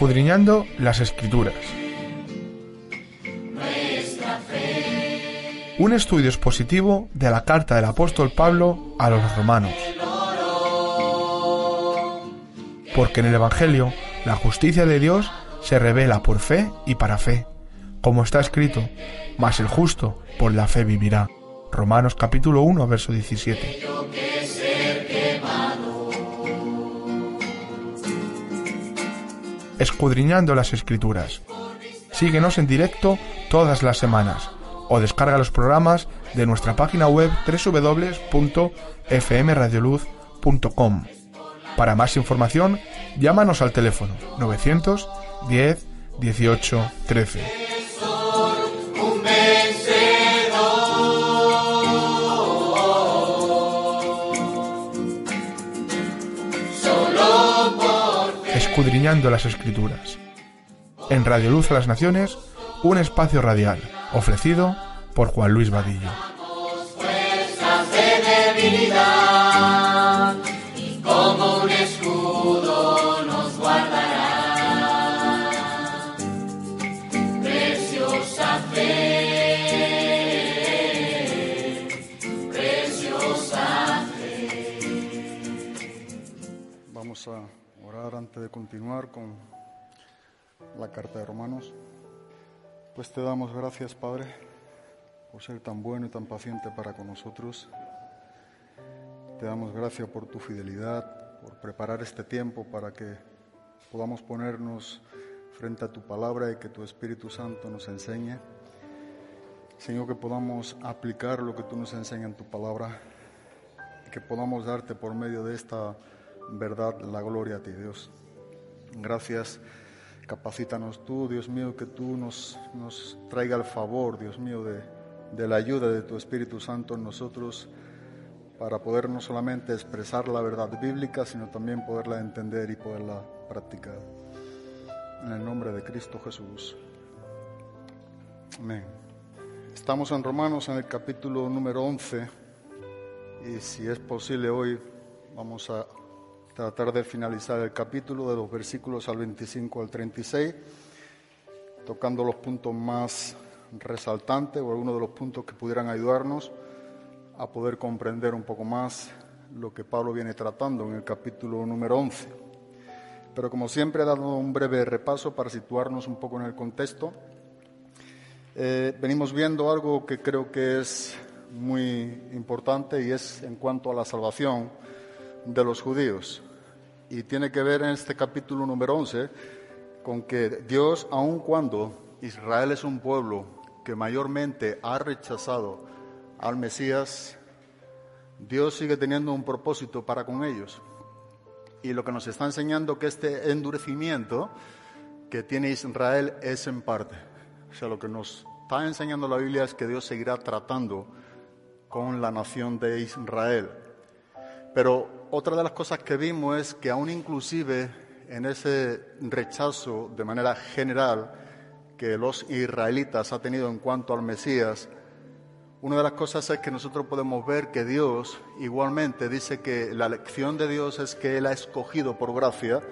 Escudriñando las Escrituras. Un estudio expositivo de la carta del apóstol Pablo a los romanos. Porque en el Evangelio la justicia de Dios se revela por fe y para fe, como está escrito, mas el justo por la fe vivirá. Romanos capítulo 1, verso 17. Escudriñando las Escrituras. Síguenos en directo todas las semanas o descarga los programas de nuestra página web www.fmradioluz.com. Para más información, llámanos al teléfono 910 18 13. En Radio Luz a las Naciones, un espacio radial, ofrecido por Juan Luis Vadillo. Continuar con la carta de Romanos. Pues te damos gracias, Padre, por ser tan bueno y tan paciente para con nosotros. Te damos gracias por tu fidelidad, por preparar este tiempo para que podamos ponernos frente a tu palabra y que tu Espíritu Santo nos enseñe. Señor, que podamos aplicar lo que tú nos enseñas en tu palabra y que podamos darte por medio de esta verdad la gloria a ti, Dios. Gracias. Capacítanos tú, Dios mío, que tú nos, nos traiga el favor, Dios mío, de, de la ayuda de tu Espíritu Santo en nosotros para poder no solamente expresar la verdad bíblica, sino también poderla entender y poderla practicar. En el nombre de Cristo Jesús. Amén. Estamos en Romanos en el capítulo número 11 y si es posible hoy vamos a tratar de finalizar el capítulo de los versículos al 25 al 36, tocando los puntos más resaltantes o algunos de los puntos que pudieran ayudarnos a poder comprender un poco más lo que Pablo viene tratando en el capítulo número 11. Pero como siempre he dado un breve repaso para situarnos un poco en el contexto. Eh, venimos viendo algo que creo que es muy importante y es en cuanto a la salvación de los judíos. Y tiene que ver en este capítulo número 11 con que Dios, aun cuando Israel es un pueblo que mayormente ha rechazado al Mesías, Dios sigue teniendo un propósito para con ellos. Y lo que nos está enseñando que este endurecimiento que tiene Israel es en parte. O sea, lo que nos está enseñando la Biblia es que Dios seguirá tratando con la nación de Israel. Pero otra de las cosas que vimos es que aún inclusive en ese rechazo de manera general que los israelitas ha tenido en cuanto al Mesías, una de las cosas es que nosotros podemos ver que Dios igualmente dice que la elección de Dios es que Él ha escogido por gracia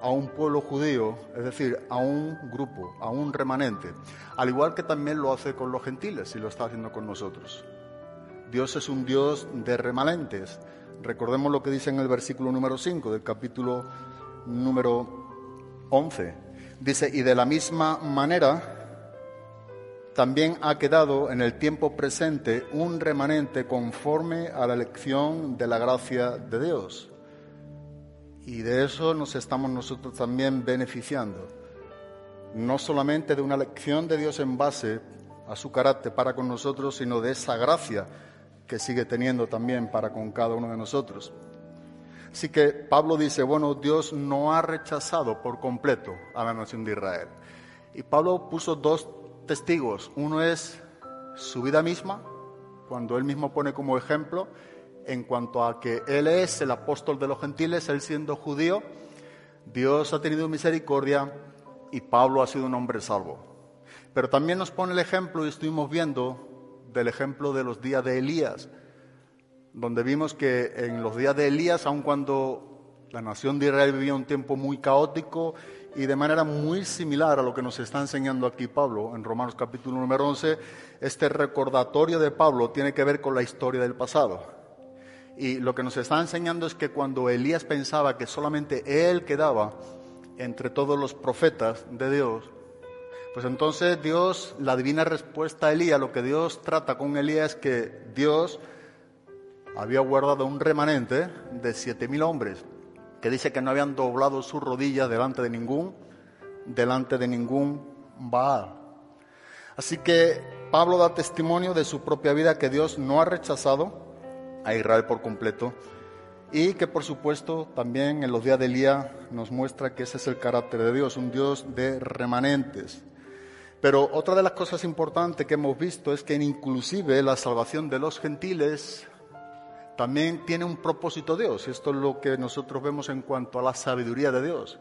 a un pueblo judío, es decir, a un grupo, a un remanente, al igual que también lo hace con los gentiles y lo está haciendo con nosotros. Dios es un Dios de remanentes. Recordemos lo que dice en el versículo número 5 del capítulo número 11. Dice, y de la misma manera, también ha quedado en el tiempo presente un remanente conforme a la elección de la gracia de Dios. Y de eso nos estamos nosotros también beneficiando. No solamente de una elección de Dios en base a su carácter para con nosotros, sino de esa gracia que sigue teniendo también para con cada uno de nosotros. Así que Pablo dice, bueno, Dios no ha rechazado por completo a la nación de Israel. Y Pablo puso dos testigos. Uno es su vida misma, cuando él mismo pone como ejemplo en cuanto a que él es el apóstol de los gentiles, él siendo judío, Dios ha tenido misericordia y Pablo ha sido un hombre salvo. Pero también nos pone el ejemplo, y estuvimos viendo, del ejemplo de los días de Elías, donde vimos que en los días de Elías, aun cuando la nación de Israel vivía un tiempo muy caótico y de manera muy similar a lo que nos está enseñando aquí Pablo en Romanos capítulo número 11, este recordatorio de Pablo tiene que ver con la historia del pasado. Y lo que nos está enseñando es que cuando Elías pensaba que solamente él quedaba entre todos los profetas de Dios, pues entonces Dios, la divina respuesta a Elías, lo que Dios trata con Elías es que Dios había guardado un remanente de siete mil hombres que dice que no habían doblado sus rodillas delante de ningún, delante de ningún Baal. Así que Pablo da testimonio de su propia vida que Dios no ha rechazado a Israel por completo y que por supuesto también en los días de Elías nos muestra que ese es el carácter de Dios, un Dios de remanentes. Pero otra de las cosas importantes que hemos visto es que inclusive la salvación de los gentiles también tiene un propósito Dios. Y esto es lo que nosotros vemos en cuanto a la sabiduría de Dios.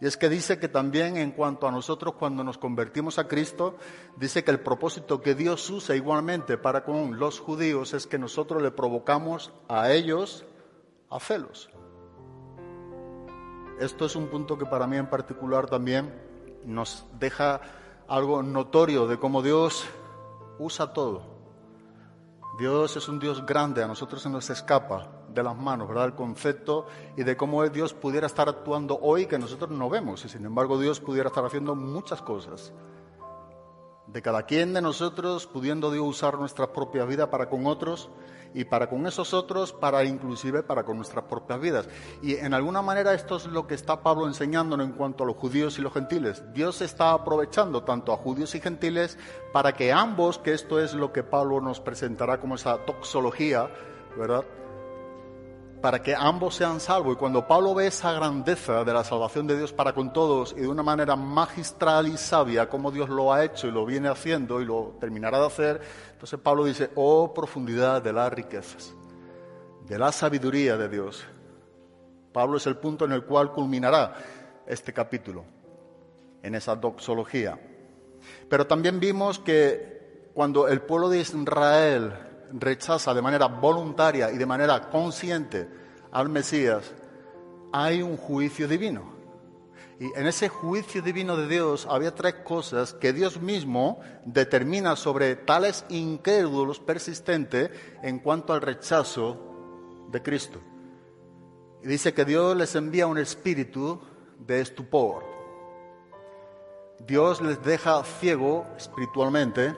Y es que dice que también en cuanto a nosotros cuando nos convertimos a Cristo, dice que el propósito que Dios usa igualmente para con los judíos es que nosotros le provocamos a ellos a celos. Esto es un punto que para mí en particular también nos deja algo notorio de cómo Dios usa todo. Dios es un Dios grande, a nosotros se nos escapa de las manos, ¿verdad? El concepto y de cómo Dios pudiera estar actuando hoy que nosotros no vemos y sin embargo Dios pudiera estar haciendo muchas cosas. De cada quien de nosotros pudiendo Dios usar nuestra propia vida para con otros y para con esos otros, para inclusive para con nuestras propias vidas. Y en alguna manera esto es lo que está Pablo enseñándonos en cuanto a los judíos y los gentiles. Dios está aprovechando tanto a judíos y gentiles para que ambos, que esto es lo que Pablo nos presentará como esa toxología, ¿verdad? Para que ambos sean salvos. Y cuando Pablo ve esa grandeza de la salvación de Dios para con todos y de una manera magistral y sabia, como Dios lo ha hecho y lo viene haciendo y lo terminará de hacer, entonces Pablo dice, oh profundidad de las riquezas, de la sabiduría de Dios. Pablo es el punto en el cual culminará este capítulo, en esa doxología. Pero también vimos que cuando el pueblo de Israel rechaza de manera voluntaria y de manera consciente al Mesías, hay un juicio divino. Y en ese juicio divino de Dios había tres cosas que Dios mismo determina sobre tales incrédulos persistentes en cuanto al rechazo de Cristo. Y dice que Dios les envía un espíritu de estupor. Dios les deja ciego espiritualmente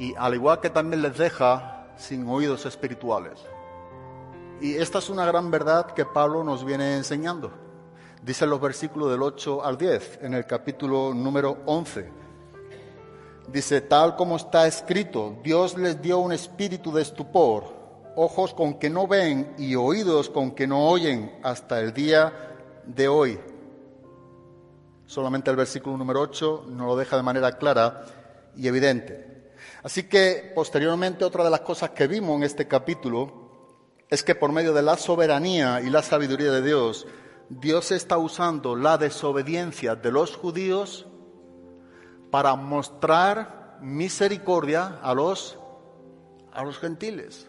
y al igual que también les deja sin oídos espirituales. Y esta es una gran verdad que Pablo nos viene enseñando. Dice los versículos del 8 al 10 en el capítulo número 11. Dice, tal como está escrito, Dios les dio un espíritu de estupor, ojos con que no ven y oídos con que no oyen hasta el día de hoy. Solamente el versículo número 8 nos lo deja de manera clara y evidente. Así que posteriormente otra de las cosas que vimos en este capítulo es que por medio de la soberanía y la sabiduría de Dios, Dios está usando la desobediencia de los judíos para mostrar misericordia a los, a los gentiles.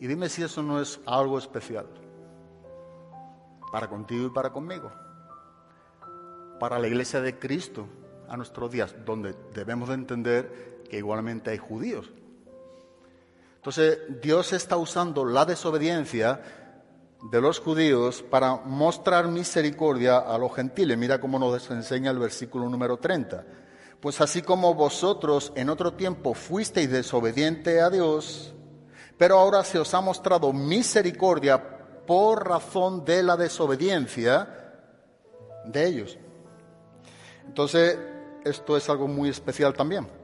Y dime si eso no es algo especial para contigo y para conmigo, para la iglesia de Cristo a nuestros días, donde debemos de entender que igualmente hay judíos. Entonces, Dios está usando la desobediencia de los judíos para mostrar misericordia a los gentiles. Mira cómo nos enseña el versículo número 30. Pues así como vosotros en otro tiempo fuisteis desobediente a Dios, pero ahora se os ha mostrado misericordia por razón de la desobediencia de ellos. Entonces, esto es algo muy especial también.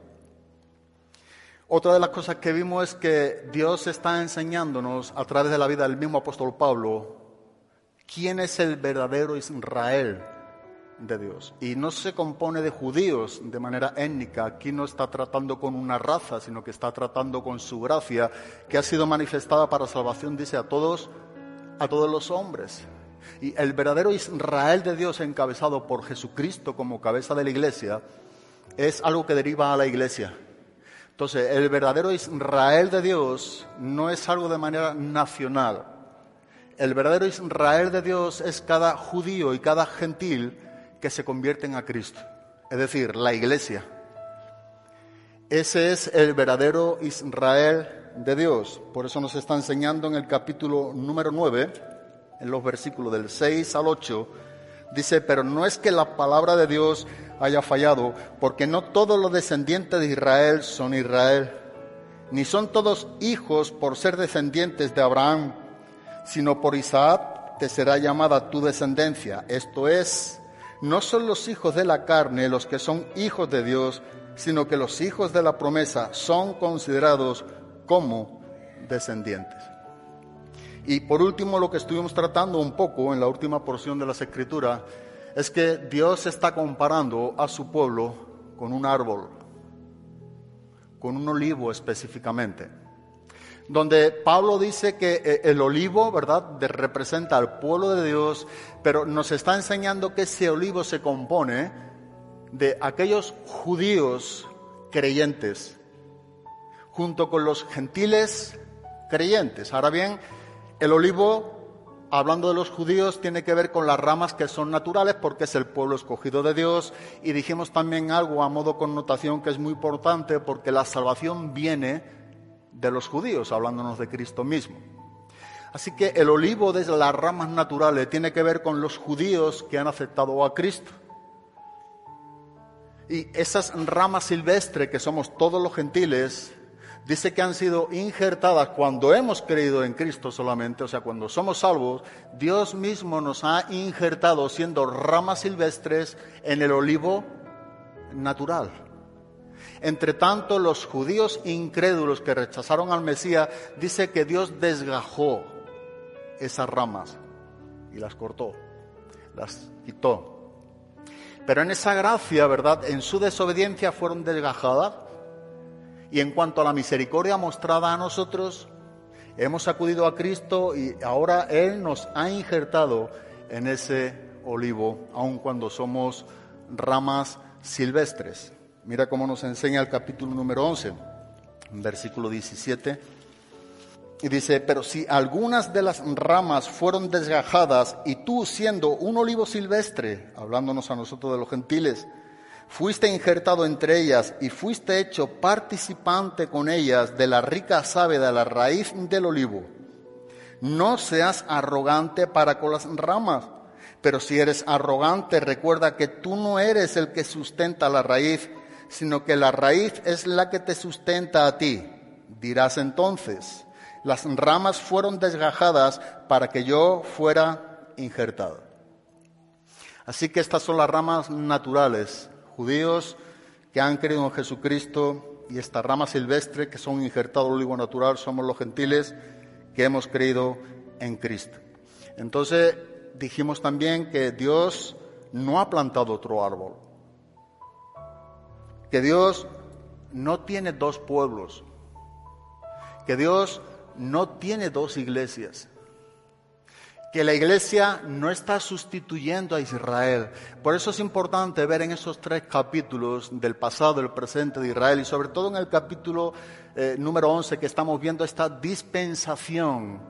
Otra de las cosas que vimos es que Dios está enseñándonos a través de la vida del mismo apóstol Pablo quién es el verdadero Israel de Dios. Y no se compone de judíos de manera étnica. Aquí no está tratando con una raza, sino que está tratando con su gracia, que ha sido manifestada para salvación, dice, a todos, a todos los hombres. Y el verdadero Israel de Dios encabezado por Jesucristo como cabeza de la iglesia es algo que deriva a la iglesia. Entonces, el verdadero Israel de Dios no es algo de manera nacional. El verdadero Israel de Dios es cada judío y cada gentil que se convierten a Cristo, es decir, la iglesia. Ese es el verdadero Israel de Dios. Por eso nos está enseñando en el capítulo número 9, en los versículos del 6 al 8, dice, pero no es que la palabra de Dios haya fallado, porque no todos los descendientes de Israel son Israel, ni son todos hijos por ser descendientes de Abraham, sino por Isaac te será llamada tu descendencia. Esto es, no son los hijos de la carne los que son hijos de Dios, sino que los hijos de la promesa son considerados como descendientes. Y por último, lo que estuvimos tratando un poco en la última porción de las Escrituras es que Dios está comparando a su pueblo con un árbol, con un olivo específicamente, donde Pablo dice que eh, el olivo, ¿verdad?, representa al pueblo de Dios, pero nos está enseñando que ese olivo se compone de aquellos judíos creyentes, junto con los gentiles creyentes. Ahora bien, el olivo, hablando de los judíos, tiene que ver con las ramas que son naturales porque es el pueblo escogido de Dios. Y dijimos también algo a modo connotación que es muy importante porque la salvación viene de los judíos, hablándonos de Cristo mismo. Así que el olivo de las ramas naturales tiene que ver con los judíos que han aceptado a Cristo. Y esas ramas silvestres que somos todos los gentiles, dice que han sido injertadas cuando hemos creído en Cristo solamente, o sea, cuando somos salvos, Dios mismo nos ha injertado siendo ramas silvestres en el olivo natural. Entre tanto, los judíos incrédulos que rechazaron al Mesías, dice que Dios desgajó esas ramas y las cortó, las quitó. Pero en esa gracia, ¿verdad? En su desobediencia fueron desgajadas y en cuanto a la misericordia mostrada a nosotros, hemos acudido a Cristo y ahora Él nos ha injertado en ese olivo, aun cuando somos ramas silvestres. Mira cómo nos enseña el capítulo número 11, versículo 17. Y dice, pero si algunas de las ramas fueron desgajadas y tú siendo un olivo silvestre, hablándonos a nosotros de los gentiles, fuiste injertado entre ellas y fuiste hecho participante con ellas de la rica de la raíz del olivo. No seas arrogante para con las ramas, pero si eres arrogante, recuerda que tú no eres el que sustenta la raíz, sino que la raíz es la que te sustenta a ti. Dirás entonces, las ramas fueron desgajadas para que yo fuera injertado. Así que estas son las ramas naturales judíos que han creído en Jesucristo y esta rama silvestre que son injertados el olivo natural somos los gentiles que hemos creído en Cristo. Entonces dijimos también que Dios no ha plantado otro árbol, que Dios no tiene dos pueblos, que Dios no tiene dos iglesias que la iglesia no está sustituyendo a Israel. Por eso es importante ver en esos tres capítulos del pasado, del presente de Israel y sobre todo en el capítulo eh, número 11 que estamos viendo esta dispensación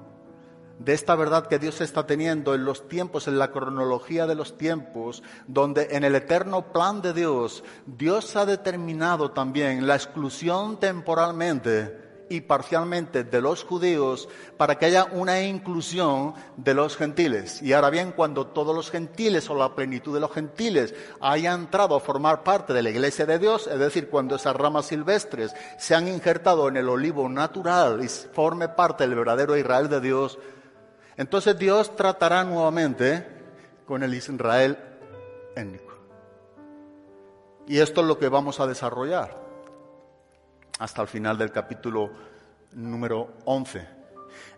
de esta verdad que Dios está teniendo en los tiempos, en la cronología de los tiempos, donde en el eterno plan de Dios, Dios ha determinado también la exclusión temporalmente y parcialmente de los judíos para que haya una inclusión de los gentiles. Y ahora bien, cuando todos los gentiles o la plenitud de los gentiles hayan entrado a formar parte de la iglesia de Dios, es decir, cuando esas ramas silvestres se han injertado en el olivo natural y forme parte del verdadero Israel de Dios, entonces Dios tratará nuevamente con el Israel étnico. Y esto es lo que vamos a desarrollar hasta el final del capítulo número 11.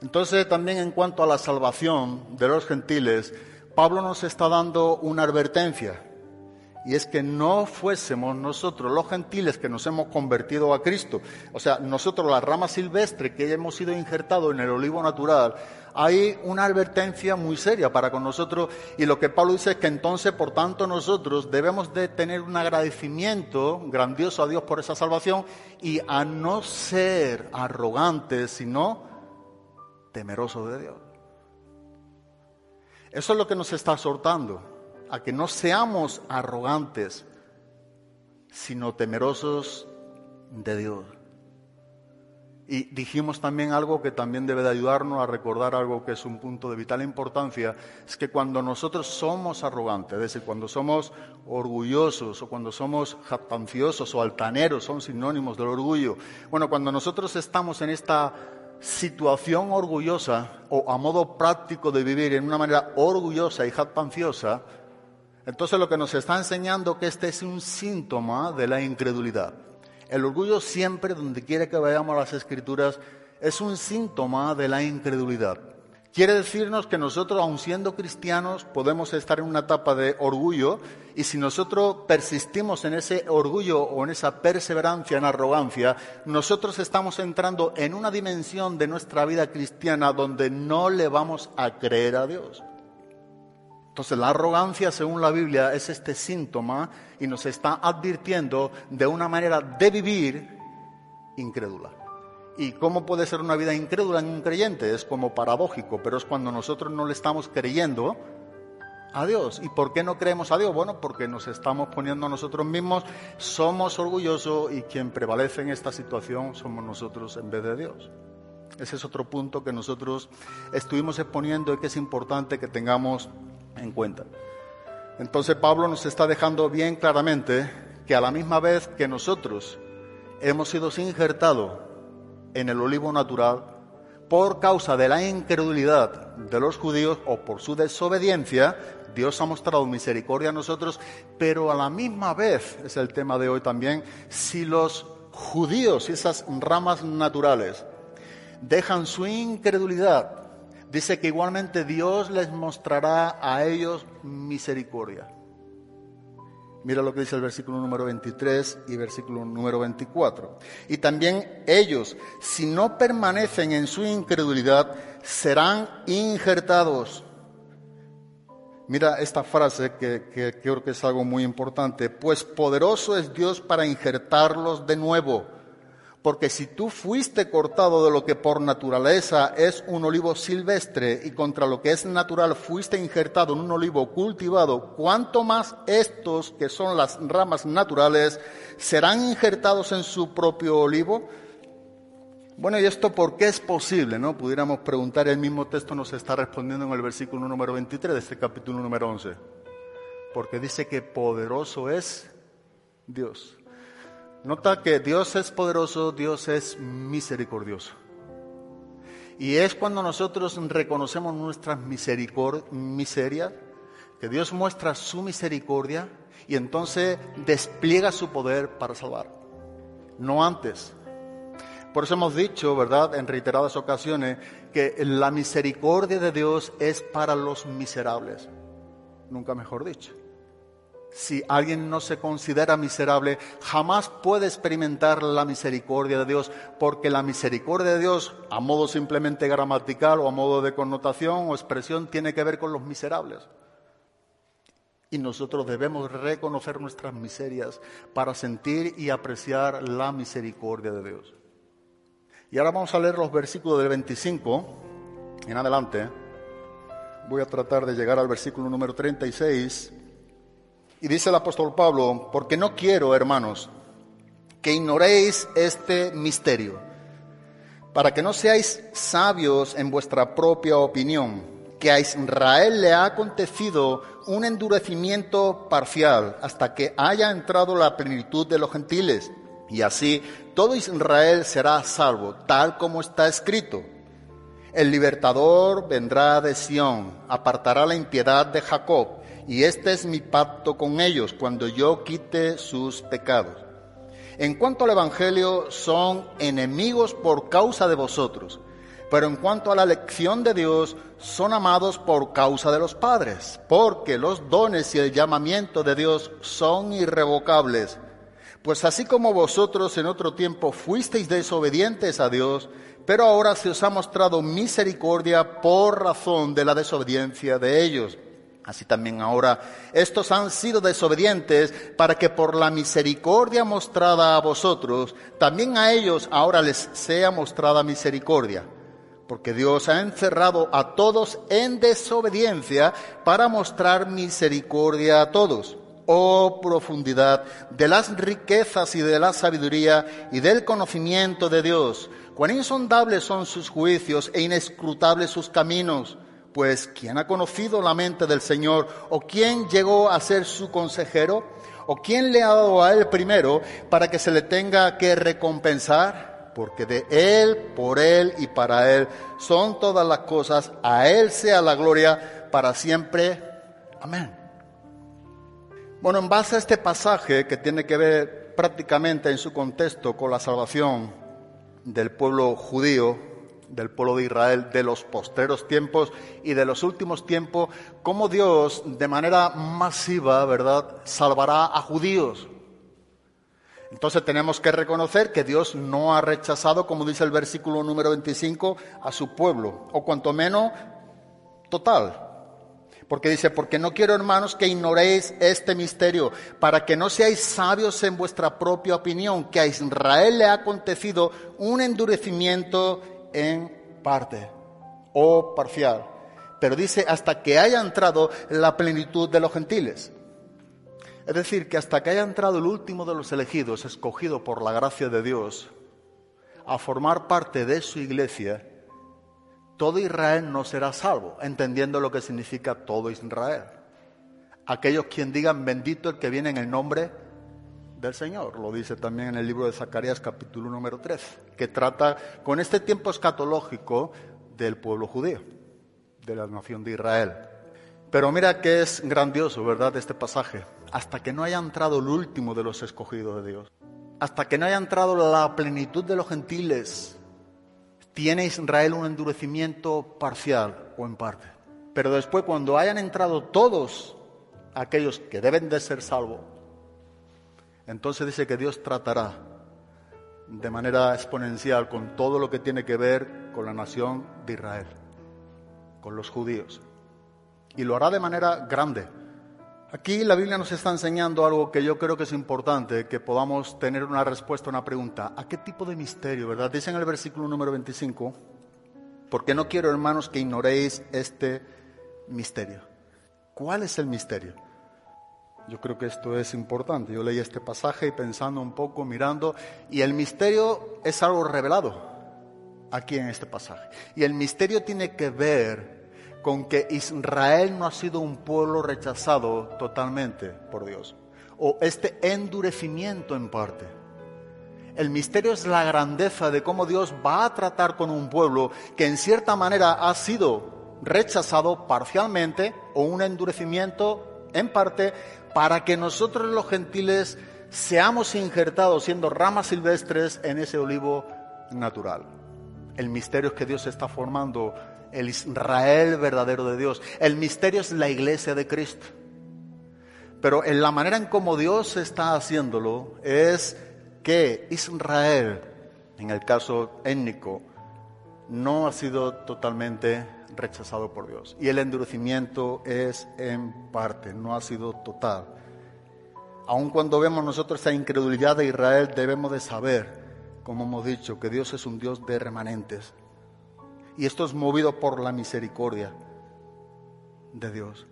Entonces, también en cuanto a la salvación de los gentiles, Pablo nos está dando una advertencia. Y es que no fuésemos nosotros los gentiles que nos hemos convertido a Cristo, o sea, nosotros la rama silvestre que hemos sido injertados en el olivo natural, hay una advertencia muy seria para con nosotros y lo que Pablo dice es que entonces, por tanto, nosotros debemos de tener un agradecimiento grandioso a Dios por esa salvación y a no ser arrogantes, sino temerosos de Dios. Eso es lo que nos está exhortando, a que no seamos arrogantes, sino temerosos de Dios. Y dijimos también algo que también debe de ayudarnos a recordar algo que es un punto de vital importancia, es que cuando nosotros somos arrogantes, es decir, cuando somos orgullosos o cuando somos jactanciosos o altaneros, son sinónimos del orgullo. Bueno, cuando nosotros estamos en esta situación orgullosa o a modo práctico de vivir en una manera orgullosa y jactanciosa, entonces lo que nos está enseñando que este es un síntoma de la incredulidad. El orgullo siempre, donde quiera que vayamos a las escrituras, es un síntoma de la incredulidad. Quiere decirnos que nosotros, aun siendo cristianos, podemos estar en una etapa de orgullo y si nosotros persistimos en ese orgullo o en esa perseverancia, en arrogancia, nosotros estamos entrando en una dimensión de nuestra vida cristiana donde no le vamos a creer a Dios. Entonces la arrogancia, según la Biblia, es este síntoma y nos está advirtiendo de una manera de vivir incrédula. ¿Y cómo puede ser una vida incrédula en un creyente? Es como paradójico, pero es cuando nosotros no le estamos creyendo a Dios. ¿Y por qué no creemos a Dios? Bueno, porque nos estamos poniendo a nosotros mismos, somos orgullosos y quien prevalece en esta situación somos nosotros en vez de Dios. Ese es otro punto que nosotros estuvimos exponiendo y que es importante que tengamos en cuenta. Entonces Pablo nos está dejando bien claramente que a la misma vez que nosotros hemos sido injertados en el olivo natural por causa de la incredulidad de los judíos o por su desobediencia, Dios ha mostrado misericordia a nosotros, pero a la misma vez, es el tema de hoy también, si los judíos esas ramas naturales dejan su incredulidad dice que igualmente Dios les mostrará a ellos misericordia. Mira lo que dice el versículo número 23 y versículo número 24. Y también ellos, si no permanecen en su incredulidad, serán injertados. Mira esta frase que, que creo que es algo muy importante. Pues poderoso es Dios para injertarlos de nuevo porque si tú fuiste cortado de lo que por naturaleza es un olivo silvestre y contra lo que es natural fuiste injertado en un olivo cultivado, ¿cuánto más estos que son las ramas naturales serán injertados en su propio olivo? Bueno, ¿y esto por qué es posible? ¿No? Pudiéramos preguntar, el mismo texto nos está respondiendo en el versículo número 23 de este capítulo número 11. Porque dice que poderoso es Dios. Nota que Dios es poderoso, Dios es misericordioso. Y es cuando nosotros reconocemos nuestras miserias, que Dios muestra su misericordia y entonces despliega su poder para salvar. No antes. Por eso hemos dicho, ¿verdad?, en reiteradas ocasiones, que la misericordia de Dios es para los miserables. Nunca mejor dicho si alguien no se considera miserable, jamás puede experimentar la misericordia de Dios, porque la misericordia de Dios, a modo simplemente gramatical o a modo de connotación o expresión, tiene que ver con los miserables. Y nosotros debemos reconocer nuestras miserias para sentir y apreciar la misericordia de Dios. Y ahora vamos a leer los versículos del 25 en adelante. Voy a tratar de llegar al versículo número 36 y dice el apóstol Pablo, porque no quiero, hermanos, que ignoréis este misterio, para que no seáis sabios en vuestra propia opinión, que a Israel le ha acontecido un endurecimiento parcial hasta que haya entrado la plenitud de los gentiles, y así todo Israel será salvo, tal como está escrito. El libertador vendrá de Sión, apartará la impiedad de Jacob, y este es mi pacto con ellos cuando yo quite sus pecados. En cuanto al Evangelio, son enemigos por causa de vosotros, pero en cuanto a la elección de Dios, son amados por causa de los padres, porque los dones y el llamamiento de Dios son irrevocables. Pues así como vosotros en otro tiempo fuisteis desobedientes a Dios, pero ahora se os ha mostrado misericordia por razón de la desobediencia de ellos. Así también ahora estos han sido desobedientes para que por la misericordia mostrada a vosotros, también a ellos ahora les sea mostrada misericordia. Porque Dios ha encerrado a todos en desobediencia para mostrar misericordia a todos. Oh profundidad de las riquezas y de la sabiduría y del conocimiento de Dios. Cuán insondables son sus juicios e inescrutables sus caminos pues, ¿quién ha conocido la mente del Señor? ¿O quién llegó a ser su consejero? ¿O quién le ha dado a él primero para que se le tenga que recompensar? Porque de él, por él y para él son todas las cosas. A él sea la gloria para siempre. Amén. Bueno, en base a este pasaje que tiene que ver prácticamente en su contexto con la salvación del pueblo judío, del pueblo de Israel de los posteros tiempos y de los últimos tiempos, cómo Dios de manera masiva, ¿verdad?, salvará a judíos. Entonces tenemos que reconocer que Dios no ha rechazado, como dice el versículo número 25, a su pueblo, o cuanto menos total. Porque dice, porque no quiero hermanos que ignoréis este misterio, para que no seáis sabios en vuestra propia opinión, que a Israel le ha acontecido un endurecimiento en parte o parcial. Pero dice hasta que haya entrado la plenitud de los gentiles. Es decir, que hasta que haya entrado el último de los elegidos, escogido por la gracia de Dios, a formar parte de su iglesia, todo Israel no será salvo, entendiendo lo que significa todo Israel. Aquellos quien digan bendito el que viene en el nombre del Señor. Lo dice también en el libro de Zacarías capítulo número 3, que trata con este tiempo escatológico del pueblo judío, de la nación de Israel. Pero mira que es grandioso, ¿verdad?, este pasaje. Hasta que no haya entrado el último de los escogidos de Dios, hasta que no haya entrado la plenitud de los gentiles, tiene Israel un endurecimiento parcial o en parte. Pero después, cuando hayan entrado todos aquellos que deben de ser salvos, entonces dice que Dios tratará de manera exponencial con todo lo que tiene que ver con la nación de Israel, con los judíos. Y lo hará de manera grande. Aquí la Biblia nos está enseñando algo que yo creo que es importante, que podamos tener una respuesta a una pregunta. ¿A qué tipo de misterio, verdad? Dice en el versículo número 25, porque no quiero, hermanos, que ignoréis este misterio. ¿Cuál es el misterio? Yo creo que esto es importante. Yo leí este pasaje y pensando un poco, mirando, y el misterio es algo revelado aquí en este pasaje. Y el misterio tiene que ver con que Israel no ha sido un pueblo rechazado totalmente por Dios, o este endurecimiento en parte. El misterio es la grandeza de cómo Dios va a tratar con un pueblo que en cierta manera ha sido rechazado parcialmente o un endurecimiento en parte para que nosotros los gentiles seamos injertados siendo ramas silvestres en ese olivo natural. El misterio es que Dios está formando el Israel verdadero de Dios. El misterio es la iglesia de Cristo. Pero en la manera en cómo Dios está haciéndolo es que Israel, en el caso étnico, no ha sido totalmente rechazado por Dios. Y el endurecimiento es en parte, no ha sido total. Aun cuando vemos nosotros esa incredulidad de Israel, debemos de saber, como hemos dicho, que Dios es un Dios de remanentes. Y esto es movido por la misericordia de Dios.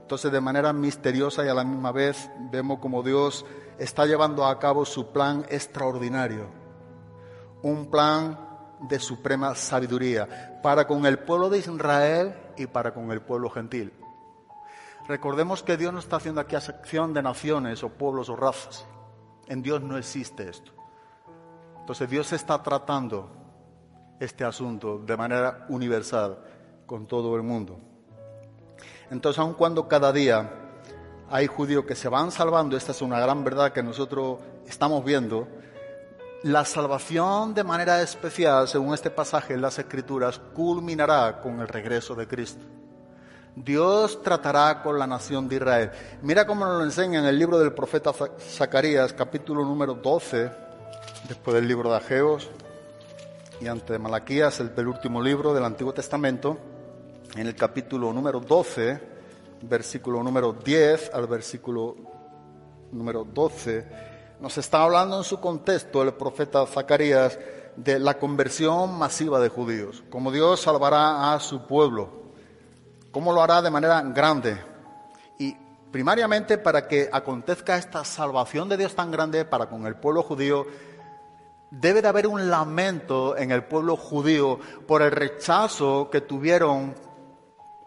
Entonces, de manera misteriosa y a la misma vez, vemos como Dios está llevando a cabo su plan extraordinario. Un plan de suprema sabiduría para con el pueblo de Israel y para con el pueblo gentil. Recordemos que Dios no está haciendo aquí acción de naciones o pueblos o razas. En Dios no existe esto. Entonces Dios está tratando este asunto de manera universal con todo el mundo. Entonces, aun cuando cada día hay judíos que se van salvando, esta es una gran verdad que nosotros estamos viendo, la salvación de manera especial, según este pasaje en las Escrituras, culminará con el regreso de Cristo. Dios tratará con la nación de Israel. Mira cómo nos lo enseña en el libro del profeta Zacarías, capítulo número 12, después del libro de Ageos y antes de Malaquías, el último libro del Antiguo Testamento, en el capítulo número 12, versículo número 10 al versículo número 12, nos está hablando en su contexto el profeta Zacarías de la conversión masiva de judíos, cómo Dios salvará a su pueblo, cómo lo hará de manera grande. Y primariamente para que acontezca esta salvación de Dios tan grande para con el pueblo judío, debe de haber un lamento en el pueblo judío por el rechazo que tuvieron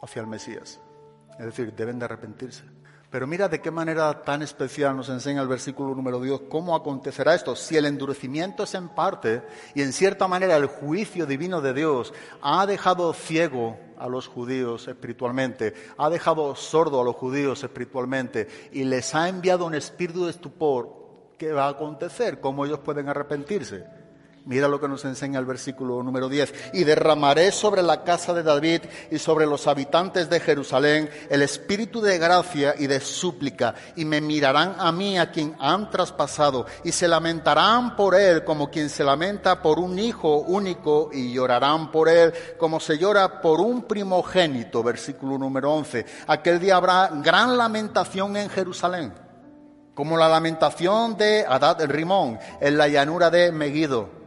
hacia el Mesías. Es decir, deben de arrepentirse. Pero mira de qué manera tan especial nos enseña el versículo número 10 cómo acontecerá esto. Si el endurecimiento es en parte y en cierta manera el juicio divino de Dios ha dejado ciego a los judíos espiritualmente, ha dejado sordo a los judíos espiritualmente y les ha enviado un espíritu de estupor, ¿qué va a acontecer? ¿Cómo ellos pueden arrepentirse? Mira lo que nos enseña el versículo número 10. Y derramaré sobre la casa de David y sobre los habitantes de Jerusalén el espíritu de gracia y de súplica. Y me mirarán a mí, a quien han traspasado, y se lamentarán por él como quien se lamenta por un hijo único, y llorarán por él como se llora por un primogénito. Versículo número 11. Aquel día habrá gran lamentación en Jerusalén, como la lamentación de Adad el Rimón en la llanura de Megiddo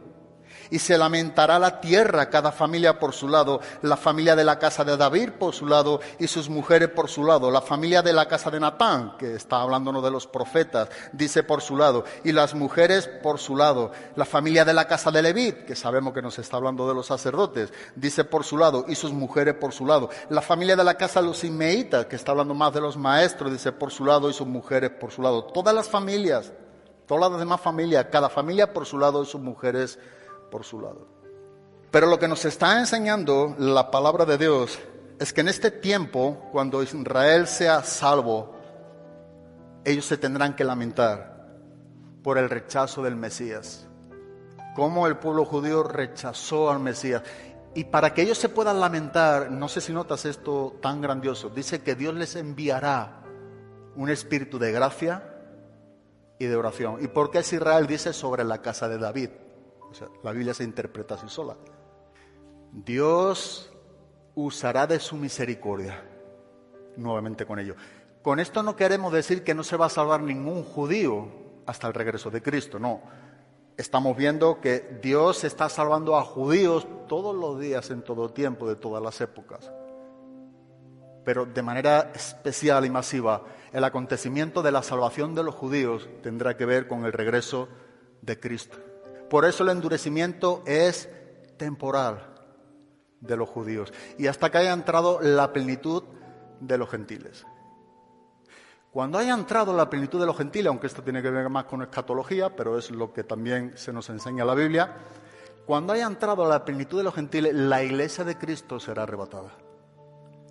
y se lamentará la tierra, cada familia por su lado, la familia de la casa de David por su lado y sus mujeres por su lado, la familia de la casa de Natán, que está hablándonos de los profetas, dice por su lado, y las mujeres por su lado, la familia de la casa de Levit, que sabemos que nos está hablando de los sacerdotes, dice por su lado, y sus mujeres por su lado, la familia de la casa de los Inmeitas, que está hablando más de los maestros, dice por su lado, y sus mujeres por su lado, todas las familias, todas las demás familias, cada familia por su lado y sus mujeres por su lado. Pero lo que nos está enseñando la palabra de Dios es que en este tiempo, cuando Israel sea salvo, ellos se tendrán que lamentar por el rechazo del Mesías. Cómo el pueblo judío rechazó al Mesías. Y para que ellos se puedan lamentar, no sé si notas esto tan grandioso, dice que Dios les enviará un espíritu de gracia y de oración. ¿Y por qué es Israel? Dice sobre la casa de David la Biblia se interpreta así sola. Dios usará de su misericordia nuevamente con ellos. Con esto no queremos decir que no se va a salvar ningún judío hasta el regreso de Cristo, no. Estamos viendo que Dios está salvando a judíos todos los días, en todo tiempo, de todas las épocas. Pero de manera especial y masiva, el acontecimiento de la salvación de los judíos tendrá que ver con el regreso de Cristo. Por eso el endurecimiento es temporal de los judíos y hasta que haya entrado la plenitud de los gentiles. Cuando haya entrado la plenitud de los gentiles, aunque esto tiene que ver más con escatología, pero es lo que también se nos enseña la Biblia, cuando haya entrado la plenitud de los gentiles, la iglesia de Cristo será arrebatada.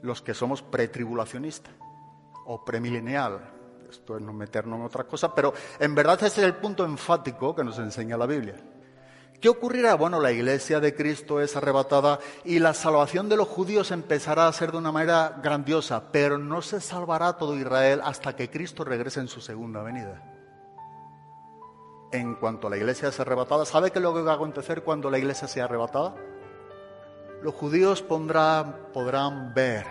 Los que somos pretribulacionistas o premilenial, esto es no meternos en otras cosas, pero en verdad ese es el punto enfático que nos enseña la Biblia. ¿Qué ocurrirá? Bueno, la iglesia de Cristo es arrebatada y la salvación de los judíos empezará a ser de una manera grandiosa, pero no se salvará todo Israel hasta que Cristo regrese en su segunda venida. En cuanto a la iglesia es arrebatada, ¿sabe qué es lo que va a acontecer cuando la iglesia sea arrebatada? Los judíos podrán ver,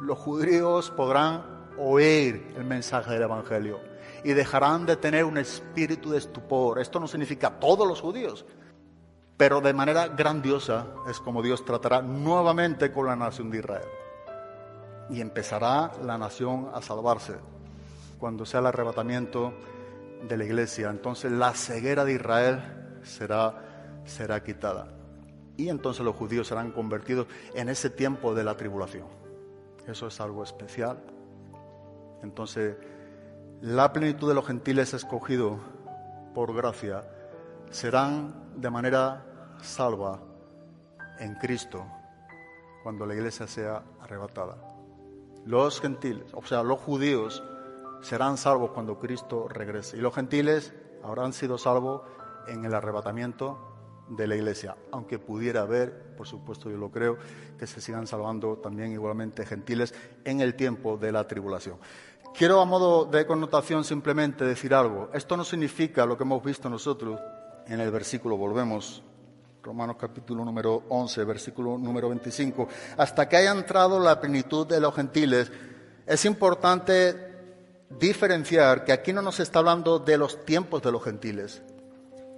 los judíos podrán oír el mensaje del Evangelio y dejarán de tener un espíritu de estupor. Esto no significa todos los judíos, pero de manera grandiosa es como Dios tratará nuevamente con la nación de Israel. Y empezará la nación a salvarse cuando sea el arrebatamiento de la iglesia. Entonces la ceguera de Israel será, será quitada. y entonces los judíos serán convertidos en ese tiempo de la tribulación. Eso es algo especial. Entonces, la plenitud de los gentiles escogidos por gracia serán de manera salva en Cristo cuando la iglesia sea arrebatada. Los gentiles, o sea, los judíos, serán salvos cuando Cristo regrese. Y los gentiles habrán sido salvos en el arrebatamiento de la iglesia, aunque pudiera haber, por supuesto yo lo creo, que se sigan salvando también igualmente gentiles en el tiempo de la tribulación. Quiero a modo de connotación simplemente decir algo. Esto no significa lo que hemos visto nosotros en el versículo, volvemos, Romanos capítulo número 11, versículo número 25, hasta que haya entrado la plenitud de los gentiles, es importante diferenciar que aquí no nos está hablando de los tiempos de los gentiles,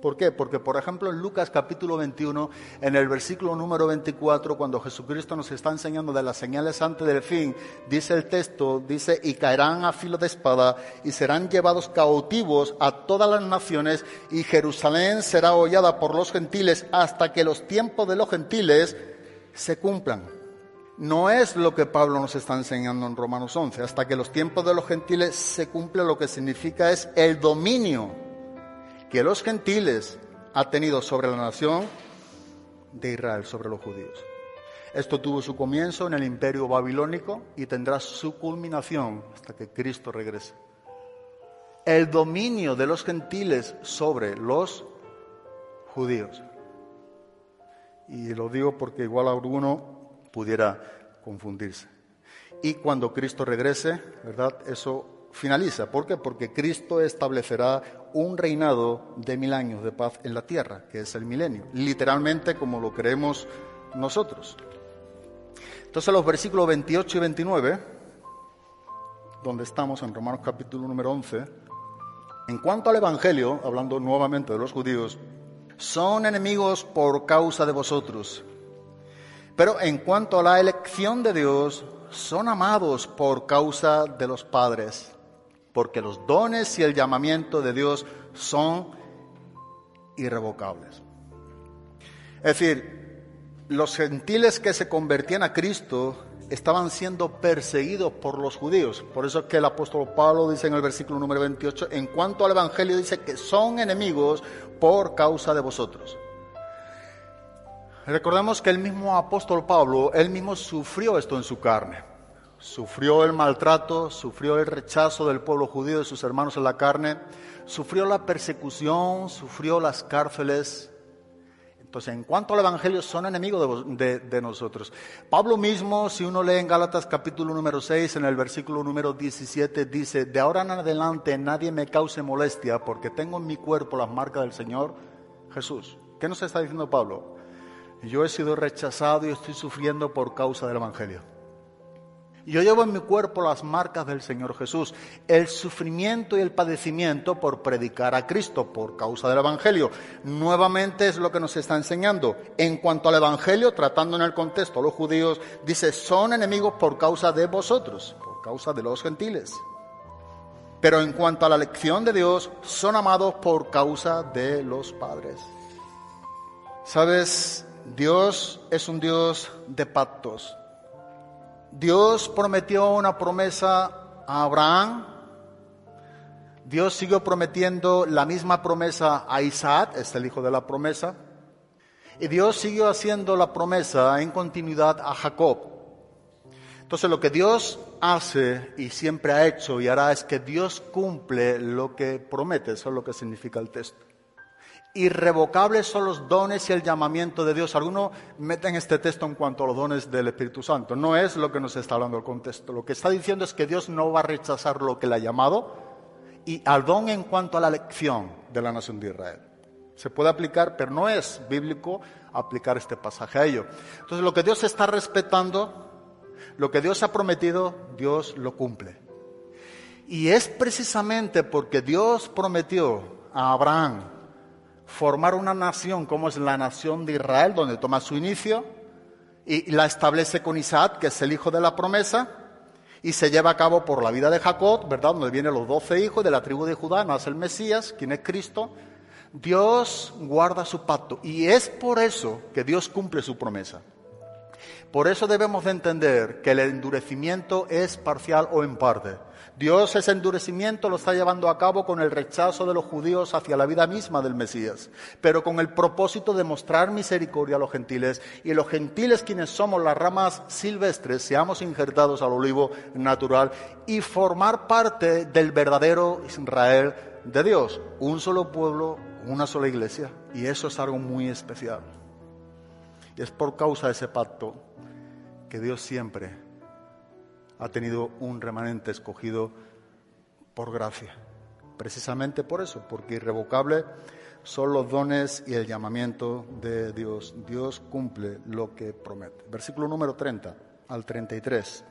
¿Por qué? Porque, por ejemplo, en Lucas capítulo 21, en el versículo número 24, cuando Jesucristo nos está enseñando de las señales antes del fin, dice el texto, dice, y caerán a filo de espada y serán llevados cautivos a todas las naciones y Jerusalén será hollada por los gentiles hasta que los tiempos de los gentiles se cumplan. No es lo que Pablo nos está enseñando en Romanos 11, hasta que los tiempos de los gentiles se cumplan, lo que significa es el dominio que los gentiles ha tenido sobre la nación de Israel, sobre los judíos. Esto tuvo su comienzo en el imperio babilónico y tendrá su culminación hasta que Cristo regrese. El dominio de los gentiles sobre los judíos. Y lo digo porque igual alguno pudiera confundirse. Y cuando Cristo regrese, ¿verdad? Eso finaliza. ¿Por qué? Porque Cristo establecerá un reinado de mil años de paz en la tierra, que es el milenio, literalmente como lo creemos nosotros. Entonces los versículos 28 y 29, donde estamos en Romanos capítulo número 11, en cuanto al Evangelio, hablando nuevamente de los judíos, son enemigos por causa de vosotros. Pero en cuanto a la elección de Dios, son amados por causa de los padres porque los dones y el llamamiento de Dios son irrevocables. Es decir, los gentiles que se convertían a Cristo estaban siendo perseguidos por los judíos. Por eso es que el apóstol Pablo dice en el versículo número 28, en cuanto al Evangelio dice que son enemigos por causa de vosotros. Recordemos que el mismo apóstol Pablo, él mismo sufrió esto en su carne sufrió el maltrato, sufrió el rechazo del pueblo judío de sus hermanos en la carne, sufrió la persecución, sufrió las cárceles. Entonces, en cuanto al Evangelio, son enemigos de, de, nosotros. Pablo mismo, si uno lee en Gálatas capítulo número 6, en el versículo número 17, dice, de ahora en adelante nadie me cause molestia porque tengo en mi cuerpo las marcas del Señor Jesús. ¿Qué nos está diciendo Pablo? Yo he sido rechazado y estoy sufriendo por causa del Evangelio. Yo llevo en mi cuerpo las marcas del Señor Jesús, el sufrimiento y el padecimiento por predicar a Cristo, por causa del Evangelio. Nuevamente es lo que nos está enseñando. En cuanto al Evangelio, tratando en el contexto los judíos, dice, son enemigos por causa de vosotros, por causa de los gentiles. Pero en cuanto a la lección de Dios, son amados por causa de los padres. Sabes, Dios es un Dios de pactos. Dios prometió una promesa a Abraham. Dios siguió prometiendo la misma promesa a Isaac, es el hijo de la promesa. Y Dios siguió haciendo la promesa en continuidad a Jacob. Entonces lo que Dios hace y siempre ha hecho y hará es que Dios cumple lo que promete, eso es lo que significa el texto. Irrevocables son los dones y el llamamiento de Dios. Algunos meten este texto en cuanto a los dones del Espíritu Santo. No es lo que nos está hablando el contexto. Lo que está diciendo es que Dios no va a rechazar lo que le ha llamado y al don en cuanto a la elección de la nación de Israel. Se puede aplicar, pero no es bíblico aplicar este pasaje a ello. Entonces lo que Dios está respetando, lo que Dios ha prometido, Dios lo cumple. Y es precisamente porque Dios prometió a Abraham, formar una nación como es la nación de Israel, donde toma su inicio, y la establece con Isaac, que es el hijo de la promesa, y se lleva a cabo por la vida de Jacob, ¿verdad? Donde vienen los doce hijos de la tribu de Judá, nace el Mesías, quien es Cristo. Dios guarda su pacto y es por eso que Dios cumple su promesa. Por eso debemos de entender que el endurecimiento es parcial o en parte. Dios ese endurecimiento lo está llevando a cabo con el rechazo de los judíos hacia la vida misma del Mesías, pero con el propósito de mostrar misericordia a los gentiles y los gentiles quienes somos las ramas silvestres seamos injertados al olivo natural y formar parte del verdadero Israel de Dios, un solo pueblo, una sola iglesia, y eso es algo muy especial. Y es por causa de ese pacto que Dios siempre ha tenido un remanente escogido por gracia. Precisamente por eso, porque irrevocable son los dones y el llamamiento de Dios. Dios cumple lo que promete. Versículo número 30 al 33.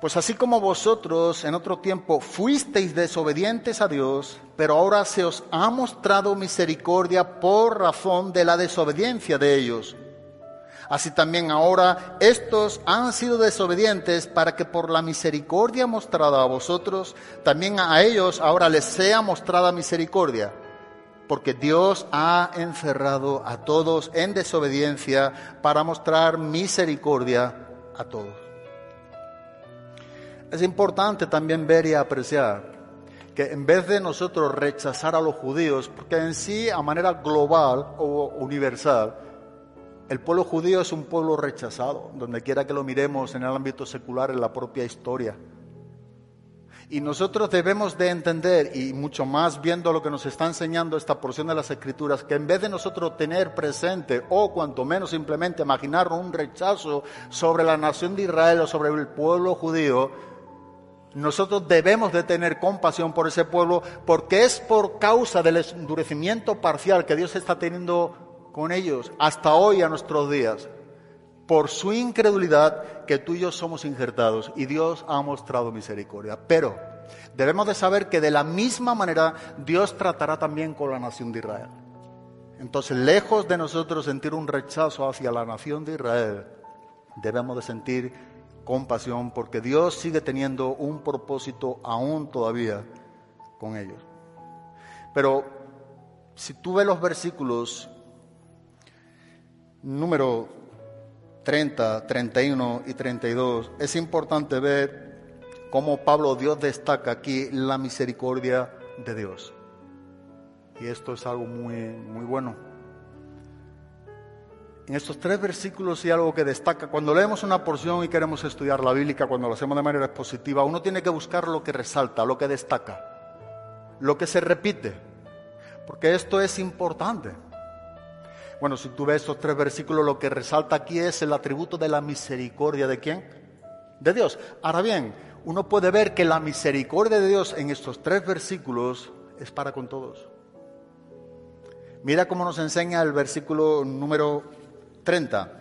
Pues así como vosotros en otro tiempo fuisteis desobedientes a Dios, pero ahora se os ha mostrado misericordia por razón de la desobediencia de ellos Así también ahora estos han sido desobedientes para que por la misericordia mostrada a vosotros, también a ellos ahora les sea mostrada misericordia. Porque Dios ha encerrado a todos en desobediencia para mostrar misericordia a todos. Es importante también ver y apreciar que en vez de nosotros rechazar a los judíos, porque en sí a manera global o universal, el pueblo judío es un pueblo rechazado, donde quiera que lo miremos en el ámbito secular, en la propia historia. Y nosotros debemos de entender, y mucho más viendo lo que nos está enseñando esta porción de las Escrituras, que en vez de nosotros tener presente, o cuanto menos simplemente imaginar un rechazo sobre la nación de Israel o sobre el pueblo judío, nosotros debemos de tener compasión por ese pueblo, porque es por causa del endurecimiento parcial que Dios está teniendo con ellos hasta hoy a nuestros días, por su incredulidad que tú y yo somos injertados y Dios ha mostrado misericordia. Pero debemos de saber que de la misma manera Dios tratará también con la nación de Israel. Entonces, lejos de nosotros sentir un rechazo hacia la nación de Israel, debemos de sentir compasión porque Dios sigue teniendo un propósito aún todavía con ellos. Pero si tú ves los versículos número 30, 31 y 32, es importante ver cómo Pablo Dios destaca aquí la misericordia de Dios. Y esto es algo muy, muy bueno. En estos tres versículos hay algo que destaca. Cuando leemos una porción y queremos estudiar la bíblica, cuando lo hacemos de manera expositiva, uno tiene que buscar lo que resalta, lo que destaca, lo que se repite, porque esto es importante. Bueno, si tú ves estos tres versículos, lo que resalta aquí es el atributo de la misericordia de quién? De Dios. Ahora bien, uno puede ver que la misericordia de Dios en estos tres versículos es para con todos. Mira cómo nos enseña el versículo número 30.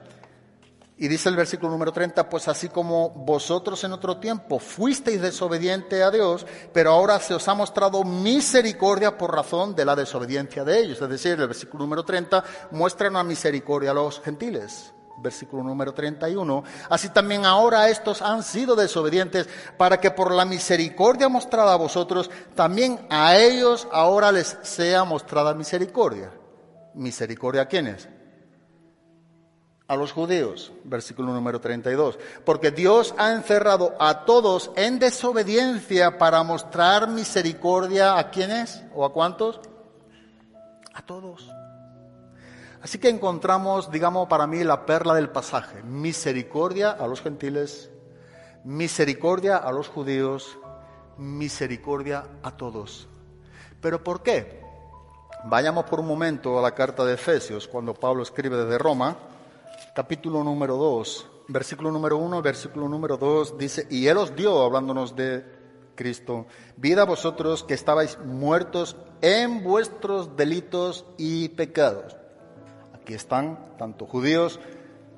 Y dice el versículo número 30, pues así como vosotros en otro tiempo fuisteis desobediente a Dios, pero ahora se os ha mostrado misericordia por razón de la desobediencia de ellos. Es decir, el versículo número 30 muestra una misericordia a los gentiles. Versículo número 31. Así también ahora estos han sido desobedientes para que por la misericordia mostrada a vosotros, también a ellos ahora les sea mostrada misericordia. ¿Misericordia a quiénes? A los judíos, versículo número 32, porque Dios ha encerrado a todos en desobediencia para mostrar misericordia a quienes o a cuántos? A todos. Así que encontramos, digamos, para mí la perla del pasaje, misericordia a los gentiles, misericordia a los judíos, misericordia a todos. ¿Pero por qué? Vayamos por un momento a la carta de Efesios, cuando Pablo escribe desde Roma, capítulo número 2, versículo número 1, versículo número 2, dice, y Él os dio, hablándonos de Cristo, vida a vosotros que estabais muertos en vuestros delitos y pecados. Aquí están tanto judíos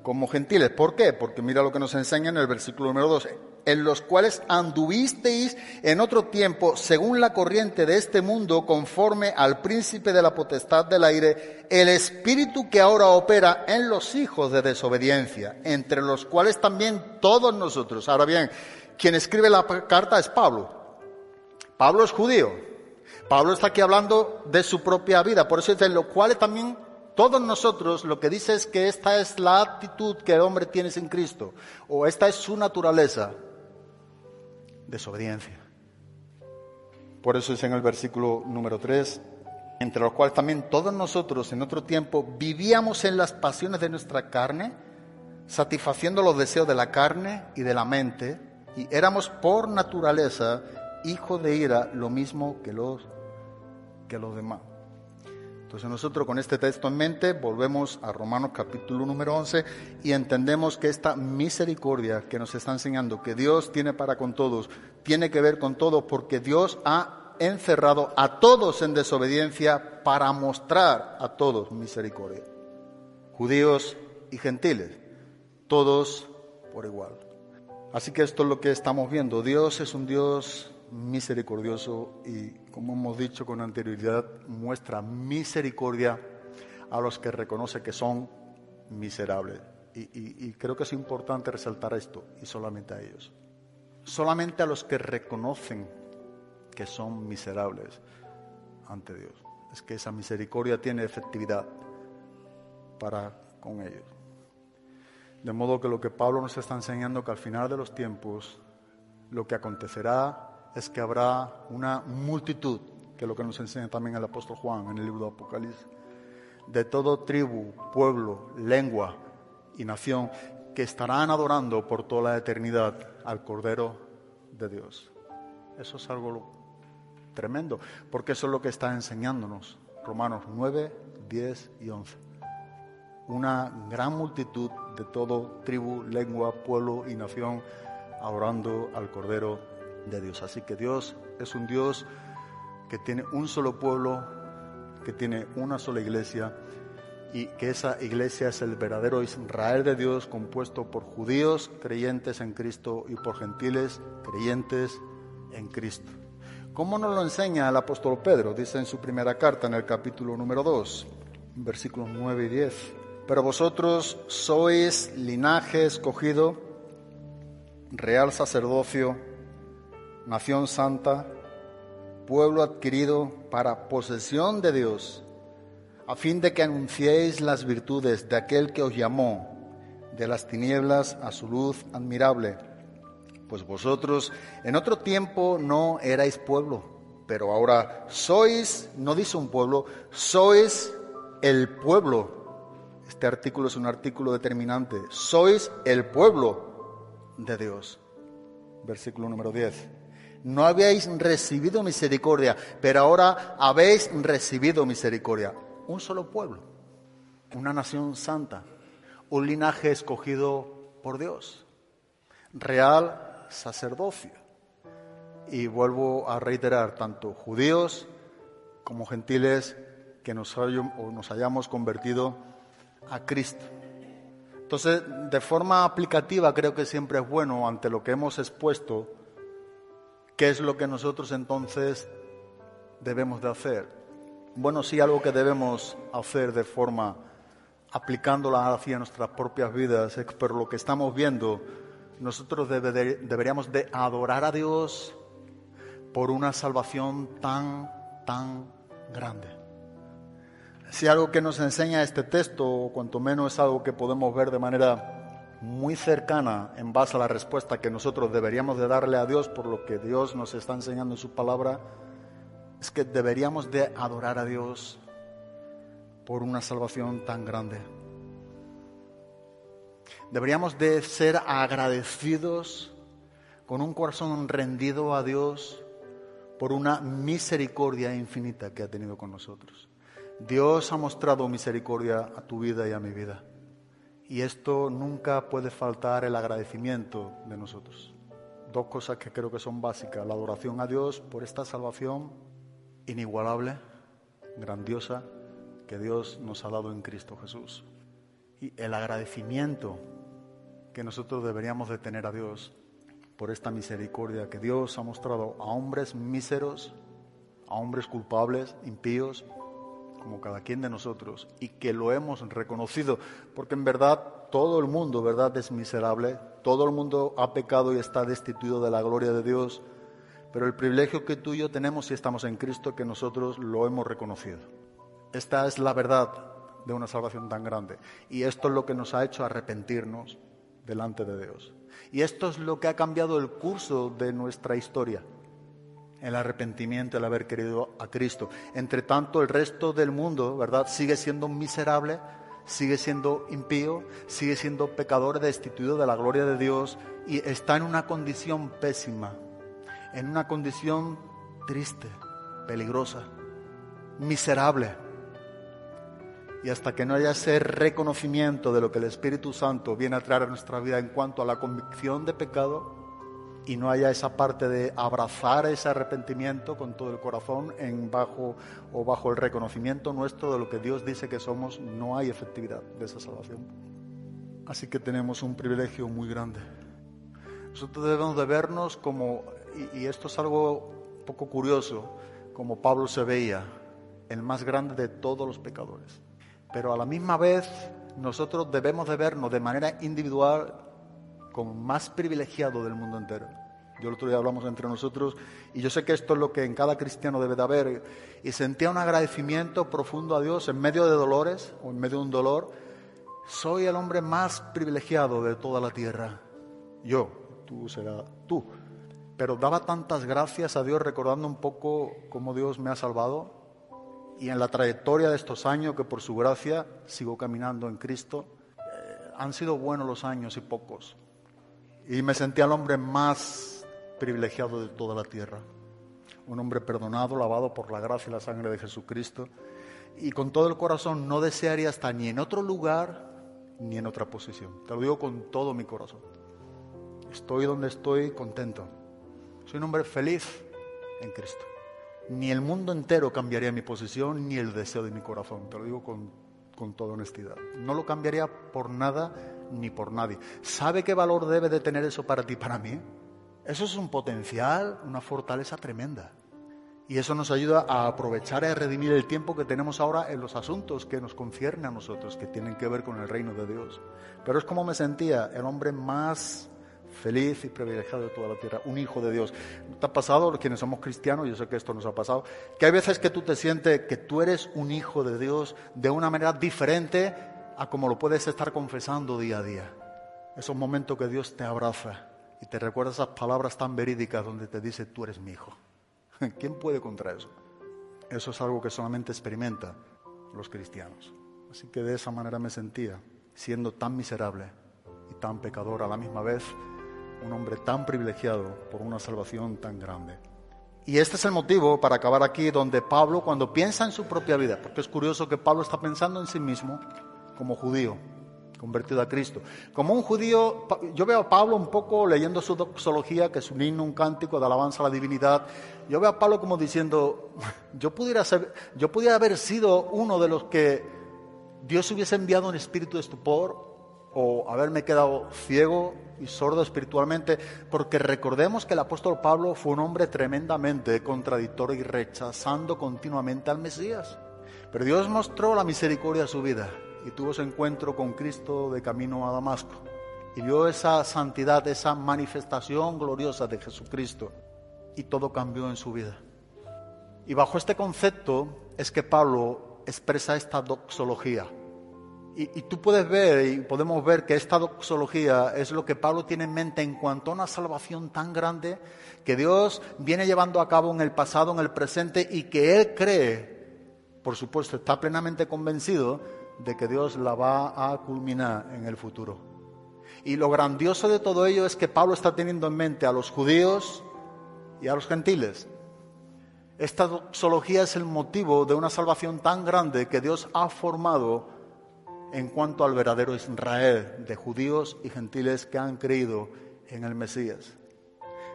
como gentiles. ¿Por qué? Porque mira lo que nos enseña en el versículo número 2 en los cuales anduvisteis en otro tiempo según la corriente de este mundo, conforme al príncipe de la potestad del aire, el espíritu que ahora opera en los hijos de desobediencia, entre los cuales también todos nosotros. Ahora bien, quien escribe la carta es Pablo. Pablo es judío. Pablo está aquí hablando de su propia vida, por eso dice, lo cual también todos nosotros lo que dice es que esta es la actitud que el hombre tiene sin Cristo, o esta es su naturaleza, desobediencia. Por eso dice en el versículo número 3, entre los cuales también todos nosotros en otro tiempo vivíamos en las pasiones de nuestra carne, satisfaciendo los deseos de la carne y de la mente, y éramos por naturaleza hijos de ira, lo mismo que los, que los demás. Entonces nosotros con este texto en mente volvemos a Romanos capítulo número 11 y entendemos que esta misericordia que nos está enseñando, que Dios tiene para con todos, tiene que ver con todos porque Dios ha encerrado a todos en desobediencia para mostrar a todos misericordia. Judíos y gentiles, todos por igual. Así que esto es lo que estamos viendo. Dios es un Dios misericordioso y, como hemos dicho con anterioridad, muestra misericordia a los que reconoce que son miserables. Y, creo que es importante resaltar esto, y solamente a ellos. Solamente a los que reconocen que son miserables ante Dios. Es que esa misericordia tiene efectividad para con ellos. De modo que lo que Pablo nos está enseñando que al final de los tiempos lo que acontecerá es que habrá una multitud, que es lo que nos enseña también el apóstol Juan en el libro de Apocalipsis, de todo tribu, pueblo, lengua y nación, que estarán adorando por toda la eternidad al Cordero de Dios. Eso es algo tremendo, porque eso es lo que está enseñándonos Romanos 9, 10 y 11. Una gran multitud de todo tribu, lengua, pueblo y nación adorando al Cordero de Dios. Así que Dios es un Dios que tiene un solo pueblo, que tiene una sola iglesia y que esa iglesia es el verdadero Israel de Dios compuesto por judíos creyentes en Cristo y por gentiles creyentes en Cristo. ¿Cómo nos lo enseña el apóstol Pedro? Dice en su primera carta en el capítulo número 2, versículos 9 y 10. Pero vosotros sois linaje escogido, real sacerdocio, nación santa, pueblo adquirido para posesión de Dios, a fin de que anunciéis las virtudes de aquel que os llamó de las tinieblas a su luz admirable. Pues vosotros en otro tiempo no erais pueblo, pero ahora sois, no dice un pueblo, sois el pueblo. Este artículo es un artículo determinante. Sois el pueblo de Dios. Versículo número 10 no habéis recibido misericordia, pero ahora habéis recibido misericordia. Un solo pueblo, una nación santa, un linaje escogido por Dios, real sacerdocio. Y vuelvo a reiterar, tanto judíos como gentiles que nos, nos hayamos convertido a Cristo. Entonces, de forma aplicativa, creo que siempre es bueno, ante lo que hemos expuesto, ¿Qué es lo que nosotros entonces debemos de hacer? Bueno, sí, algo que debemos hacer de forma aplicándola hacia nuestras propias vidas, pero lo que estamos viendo, nosotros deberíamos de adorar a Dios por una salvación tan, tan grande. Si algo que nos enseña este texto, o cuanto menos es algo que podemos ver de manera muy cercana en base a la respuesta que nosotros deberíamos de darle a Dios por lo que Dios nos está enseñando en su palabra, es que deberíamos de adorar a Dios por una salvación tan grande. Deberíamos de ser agradecidos con un corazón rendido a Dios por una misericordia infinita que ha tenido con nosotros. Dios ha mostrado misericordia a tu vida y a mi vida. Y esto nunca puede faltar el agradecimiento de nosotros. Dos cosas que creo que son básicas. La adoración a Dios por esta salvación inigualable, grandiosa, que Dios nos ha dado en Cristo Jesús. Y el agradecimiento que nosotros deberíamos de tener a Dios por esta misericordia que Dios ha mostrado a hombres míseros, a hombres culpables, impíos, como cada quien de nosotros, y que lo hemos reconocido, porque en verdad todo el mundo, ¿verdad?, es miserable, todo el mundo ha pecado y está destituido de la gloria de Dios, pero el privilegio que tú y yo tenemos si estamos en Cristo, que nosotros lo hemos reconocido. Esta es la verdad de una salvación tan grande. Y esto es lo que nos ha hecho arrepentirnos delante de Dios. Y esto es lo que ha cambiado el curso de nuestra historia. El arrepentimiento, el haber querido a Cristo. Entre tanto, el resto del mundo, ¿verdad? Sigue siendo miserable, sigue siendo impío, sigue siendo pecador, destituido de la gloria de Dios y está en una condición pésima, en una condición triste, peligrosa, miserable. Y hasta que no haya ese reconocimiento de lo que el Espíritu Santo viene a traer a nuestra vida en cuanto a la convicción de pecado, y no haya esa parte de abrazar ese arrepentimiento con todo el corazón en bajo o bajo el reconocimiento nuestro de lo que Dios dice que somos, no hay efectividad de esa salvación. Así que tenemos un privilegio muy grande. Nosotros debemos de vernos como, y, esto es algo poco curioso, como Pablo se veía, el más grande de todos los pecadores. Pero a la misma vez nosotros debemos de vernos de manera individual como más privilegiado del mundo entero. Yo el otro día hablamos entre nosotros y yo sé que esto es lo que en cada cristiano debe de haber. Y sentía un agradecimiento profundo a Dios en medio de dolores o en medio de un dolor. Soy el hombre más privilegiado de toda la tierra. Yo, tú serás tú. Pero daba tantas gracias a Dios recordando un poco cómo Dios me ha salvado y en la trayectoria de estos años que por su gracia sigo caminando en Cristo. Eh, han sido buenos los años y pocos. Y me sentía el hombre más privilegiado de toda la tierra. Un hombre perdonado, lavado por la gracia y la sangre de Jesucristo. Y con todo el corazón no desearía estar ni en otro lugar ni en otra posición. Te lo digo con todo mi corazón. Estoy donde estoy contento. Soy un hombre feliz en Cristo. Ni el mundo entero cambiaría mi posición ni el deseo de mi corazón. Te lo digo con, con toda honestidad. No lo cambiaría por nada ni por nadie. ¿Sabe qué valor debe de tener eso para ti, para mí? Eso es un potencial, una fortaleza tremenda. Y eso nos ayuda a aprovechar y a redimir el tiempo que tenemos ahora en los asuntos que nos conciernen a nosotros, que tienen que ver con el reino de Dios. Pero es como me sentía, el hombre más feliz y privilegiado de toda la tierra, un hijo de Dios. ¿Te ha pasado, quienes somos cristianos, yo sé que esto nos ha pasado, que hay veces que tú te sientes que tú eres un hijo de Dios de una manera diferente a como lo puedes estar confesando día a día. Esos momentos que Dios te abraza y te recuerda esas palabras tan verídicas donde te dice, tú eres mi hijo. ¿Quién puede contra eso? Eso es algo que solamente experimentan los cristianos. Así que de esa manera me sentía, siendo tan miserable y tan pecador a la misma vez, un hombre tan privilegiado por una salvación tan grande. Y este es el motivo para acabar aquí donde Pablo, cuando piensa en su propia vida, porque es curioso que Pablo está pensando en sí mismo, como judío, convertido a Cristo. Como un judío, yo veo a Pablo un poco leyendo su doxología, que es un himno, un cántico de alabanza a la divinidad. Yo veo a Pablo como diciendo, yo pudiera, ser, yo pudiera haber sido uno de los que Dios hubiese enviado un espíritu de estupor o haberme quedado ciego y sordo espiritualmente, porque recordemos que el apóstol Pablo fue un hombre tremendamente contradictorio y rechazando continuamente al Mesías. Pero Dios mostró la misericordia a su vida y tuvo ese encuentro con Cristo de camino a Damasco. Y vio esa santidad, esa manifestación gloriosa de Jesucristo. Y todo cambió en su vida. Y bajo este concepto es que Pablo expresa esta doxología. Y, y, tú puedes ver y podemos ver que esta doxología es lo que Pablo tiene en mente en cuanto a una salvación tan grande que Dios viene llevando a cabo en el pasado, en el presente y que él cree, por supuesto, está plenamente convencido de que Dios la va a culminar en el futuro. Y lo grandioso de todo ello es que Pablo está teniendo en mente a los judíos y a los gentiles. Esta doxología es el motivo de una salvación tan grande que Dios ha formado en cuanto al verdadero Israel de judíos y gentiles que han creído en el Mesías.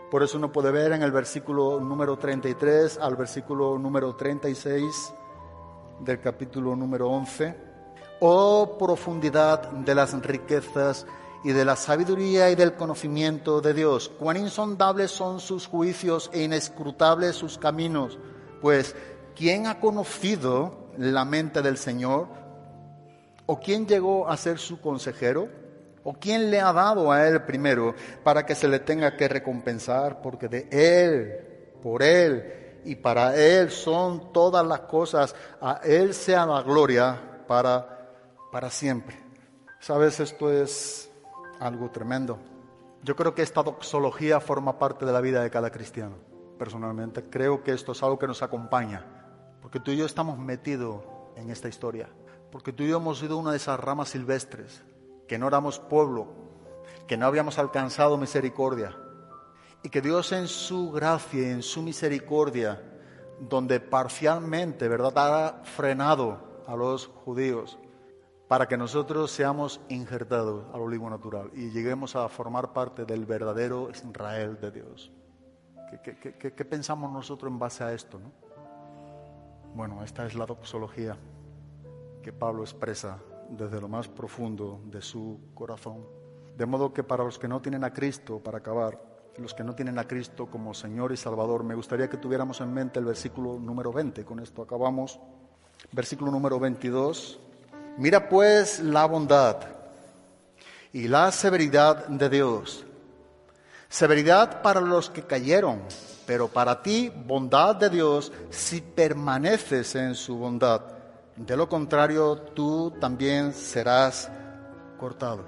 Por eso uno puede ver en el versículo número 33 al versículo número 36 del capítulo número 11 Oh profundidad de las riquezas y de la sabiduría y del conocimiento de Dios. Cuán insondables son sus juicios e inescrutables sus caminos. Pues, ¿quién ha conocido la mente del Señor? ¿O quién llegó a ser su consejero? ¿O quién le ha dado a él primero para que se le tenga que recompensar? Porque de él por Él y para Él son todas las cosas. A Él sea la gloria para, para siempre. Sabes, esto es algo tremendo. Yo creo que esta doxología forma parte de la vida de cada cristiano. Personalmente creo que esto es algo que nos acompaña, porque tú y yo estamos metidos en esta historia, porque tú y yo hemos sido una de esas ramas silvestres, que no éramos pueblo, que no habíamos alcanzado misericordia, y que Dios en su gracia y en su misericordia, donde parcialmente, ¿verdad?, ha frenado a los judíos, para que nosotros seamos injertados al olivo natural y lleguemos a formar parte del verdadero Israel de Dios. ¿Qué, pensamos nosotros en base a esto? ¿no? Bueno, esta es la doxología que Pablo expresa desde lo más profundo de su corazón. De modo que para los que no tienen a Cristo, para acabar, los que no tienen a Cristo como Señor y Salvador, me gustaría que tuviéramos en mente el versículo número 20. Con esto acabamos. Versículo número 22. Mira pues la bondad y la severidad de Dios. Severidad para los que cayeron, pero para ti bondad de Dios si permaneces en su bondad. De lo contrario, tú también serás cortado.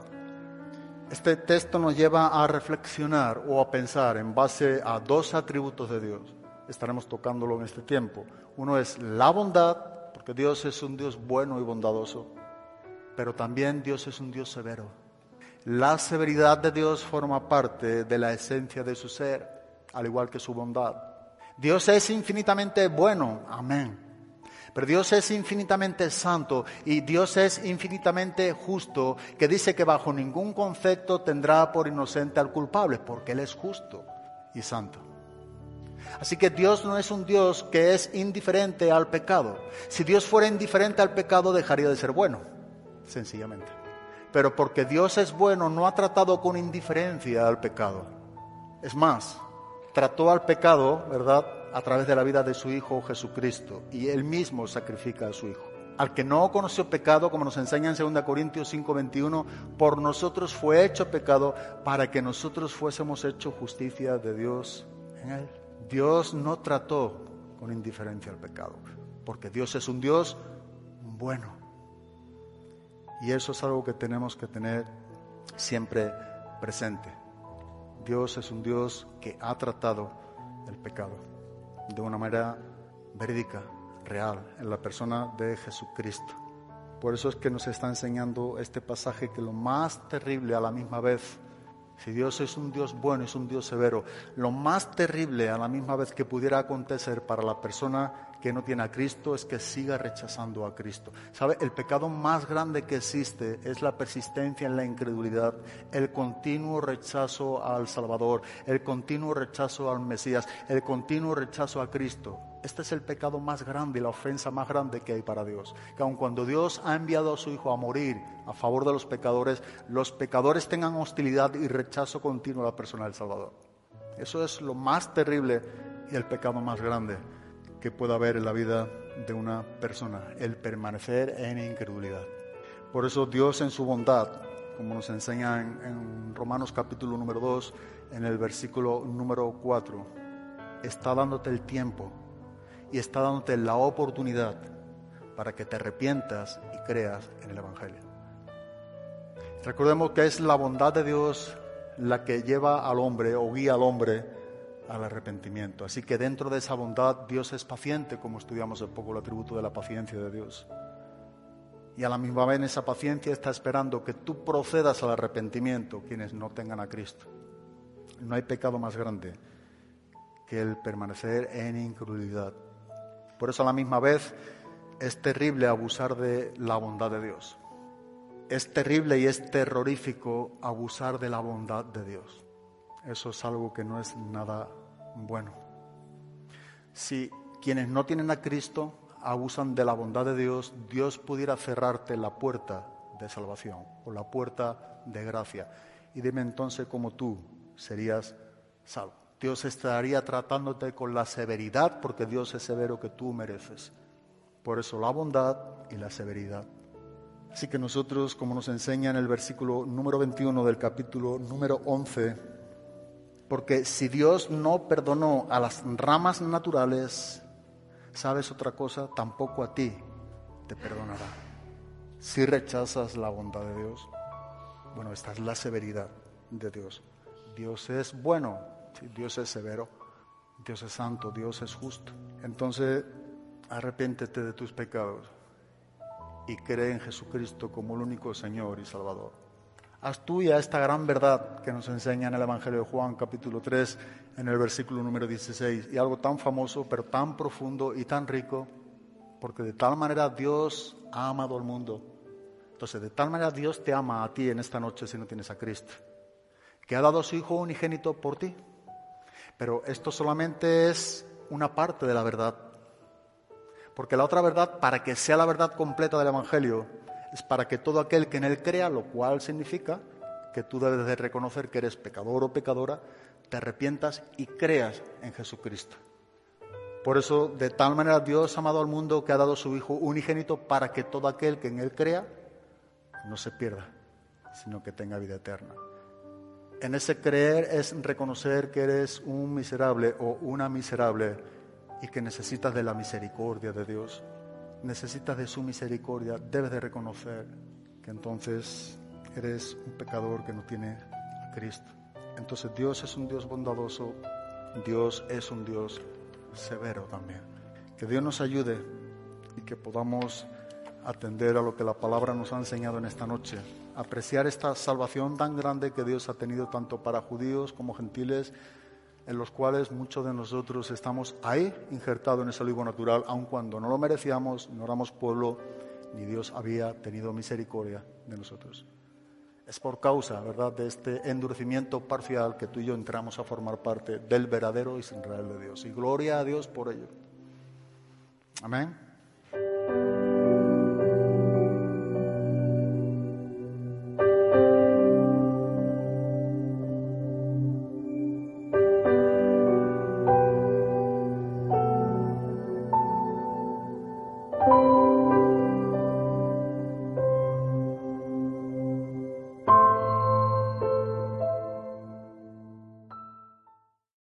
Este texto nos lleva a reflexionar o a pensar en base a dos atributos de Dios. Estaremos tocándolo en este tiempo. Uno es la bondad, porque Dios es un Dios bueno y bondadoso pero también Dios es un Dios severo. La severidad de Dios forma parte de la esencia de su ser, al igual que su bondad. Dios es infinitamente bueno, amén. Pero Dios es infinitamente santo y Dios es infinitamente justo, que dice que bajo ningún concepto tendrá por inocente al culpable, porque Él es justo y santo. Así que Dios no es un Dios que es indiferente al pecado. Si Dios fuera indiferente al pecado, dejaría de ser bueno sencillamente. Pero porque Dios es bueno, no ha tratado con indiferencia al pecado. Es más, trató al pecado, ¿verdad?, a través de la vida de su Hijo Jesucristo. Y Él mismo sacrifica a su Hijo. Al que no conoció pecado, como nos enseña en 2 Corintios 5:21, por nosotros fue hecho pecado para que nosotros fuésemos hecho justicia de Dios en Él. Dios no trató con indiferencia al pecado, porque Dios es un Dios bueno. Y eso es algo que tenemos que tener siempre presente. Dios es un Dios que ha tratado el pecado de una manera verídica, real, en la persona de Jesucristo. Por eso es que nos está enseñando este pasaje que lo más terrible a la misma vez, si Dios es un Dios bueno, es un Dios severo, lo más terrible a la misma vez que pudiera acontecer para la persona que no tiene a Cristo es que siga rechazando a Cristo. ¿Sabe? El pecado más grande que existe es la persistencia en la incredulidad, el continuo rechazo al Salvador, el continuo rechazo al Mesías, el continuo rechazo a Cristo. Este es el pecado más grande y la ofensa más grande que hay para Dios. Que aun cuando Dios ha enviado a su Hijo a morir a favor de los pecadores, los pecadores tengan hostilidad y rechazo continuo a la persona del Salvador. Eso es lo más terrible y el pecado más grande que pueda haber en la vida de una persona, el permanecer en incredulidad. Por eso Dios en su bondad, como nos enseña en, Romanos capítulo número 2, en el versículo número 4, está dándote el tiempo y está dándote la oportunidad para que te arrepientas y creas en el Evangelio. Recordemos que es la bondad de Dios la que lleva al hombre o guía al hombre al arrepentimiento. Así que dentro de esa bondad Dios es paciente, como estudiamos un poco el atributo de la paciencia de Dios. Y a la misma vez en esa paciencia está esperando que tú procedas al arrepentimiento quienes no tengan a Cristo. No hay pecado más grande que el permanecer en incredulidad. Por eso a la misma vez es terrible abusar de la bondad de Dios. Es terrible y es terrorífico abusar de la bondad de Dios. Eso es algo que no es nada bueno. Si quienes no tienen a Cristo abusan de la bondad de Dios, Dios pudiera cerrarte la puerta de salvación o la puerta de gracia. Y dime entonces cómo tú serías salvo. Dios estaría tratándote con la severidad porque Dios es severo que tú mereces. Por eso la bondad y la severidad. Así que nosotros, como nos enseña en el versículo número 21 del capítulo número 11, Porque si Dios no perdonó a las ramas naturales, ¿sabes otra cosa? Tampoco a ti te perdonará. Si rechazas la bondad de Dios, bueno, esta es la severidad de Dios. Dios es bueno, Dios es severo, Dios es santo, Dios es justo. Entonces, arrepiéntete de tus pecados y cree en Jesucristo como el único Señor y Salvador haz tuya esta gran verdad que nos enseña en el Evangelio de Juan capítulo 3 en el versículo número 16. Y algo tan famoso, pero tan profundo y tan rico, porque de tal manera Dios ha amado al mundo. Entonces, de tal manera Dios te ama a ti en esta noche si no tienes a Cristo, que ha dado a su Hijo unigénito por ti. Pero esto solamente es una parte de la verdad. Porque la otra verdad, para que sea la verdad completa del Evangelio, es para que todo aquel que en Él crea, lo cual significa que tú debes de reconocer que eres pecador o pecadora, te arrepientas y creas en Jesucristo. Por eso, de tal manera Dios ha amado al mundo que ha dado su Hijo unigénito para que todo aquel que en Él crea no se pierda, sino que tenga vida eterna. En ese creer es reconocer que eres un miserable o una miserable y que necesitas de la misericordia de Dios necesitas de su misericordia, debes de reconocer que entonces eres un pecador que no tiene a Cristo. Entonces Dios es un Dios bondadoso, Dios es un Dios severo también. Que Dios nos ayude y que podamos atender a lo que la palabra nos ha enseñado en esta noche, apreciar esta salvación tan grande que Dios ha tenido tanto para judíos como gentiles en los cuales muchos de nosotros estamos ahí injertados en ese olivo natural, aun cuando no lo merecíamos, no éramos pueblo, ni Dios había tenido misericordia de nosotros. Es por causa, ¿verdad?, de este endurecimiento parcial que tú y yo entramos a formar parte del verdadero Israel de Dios. Y gloria a Dios por ello. Amén.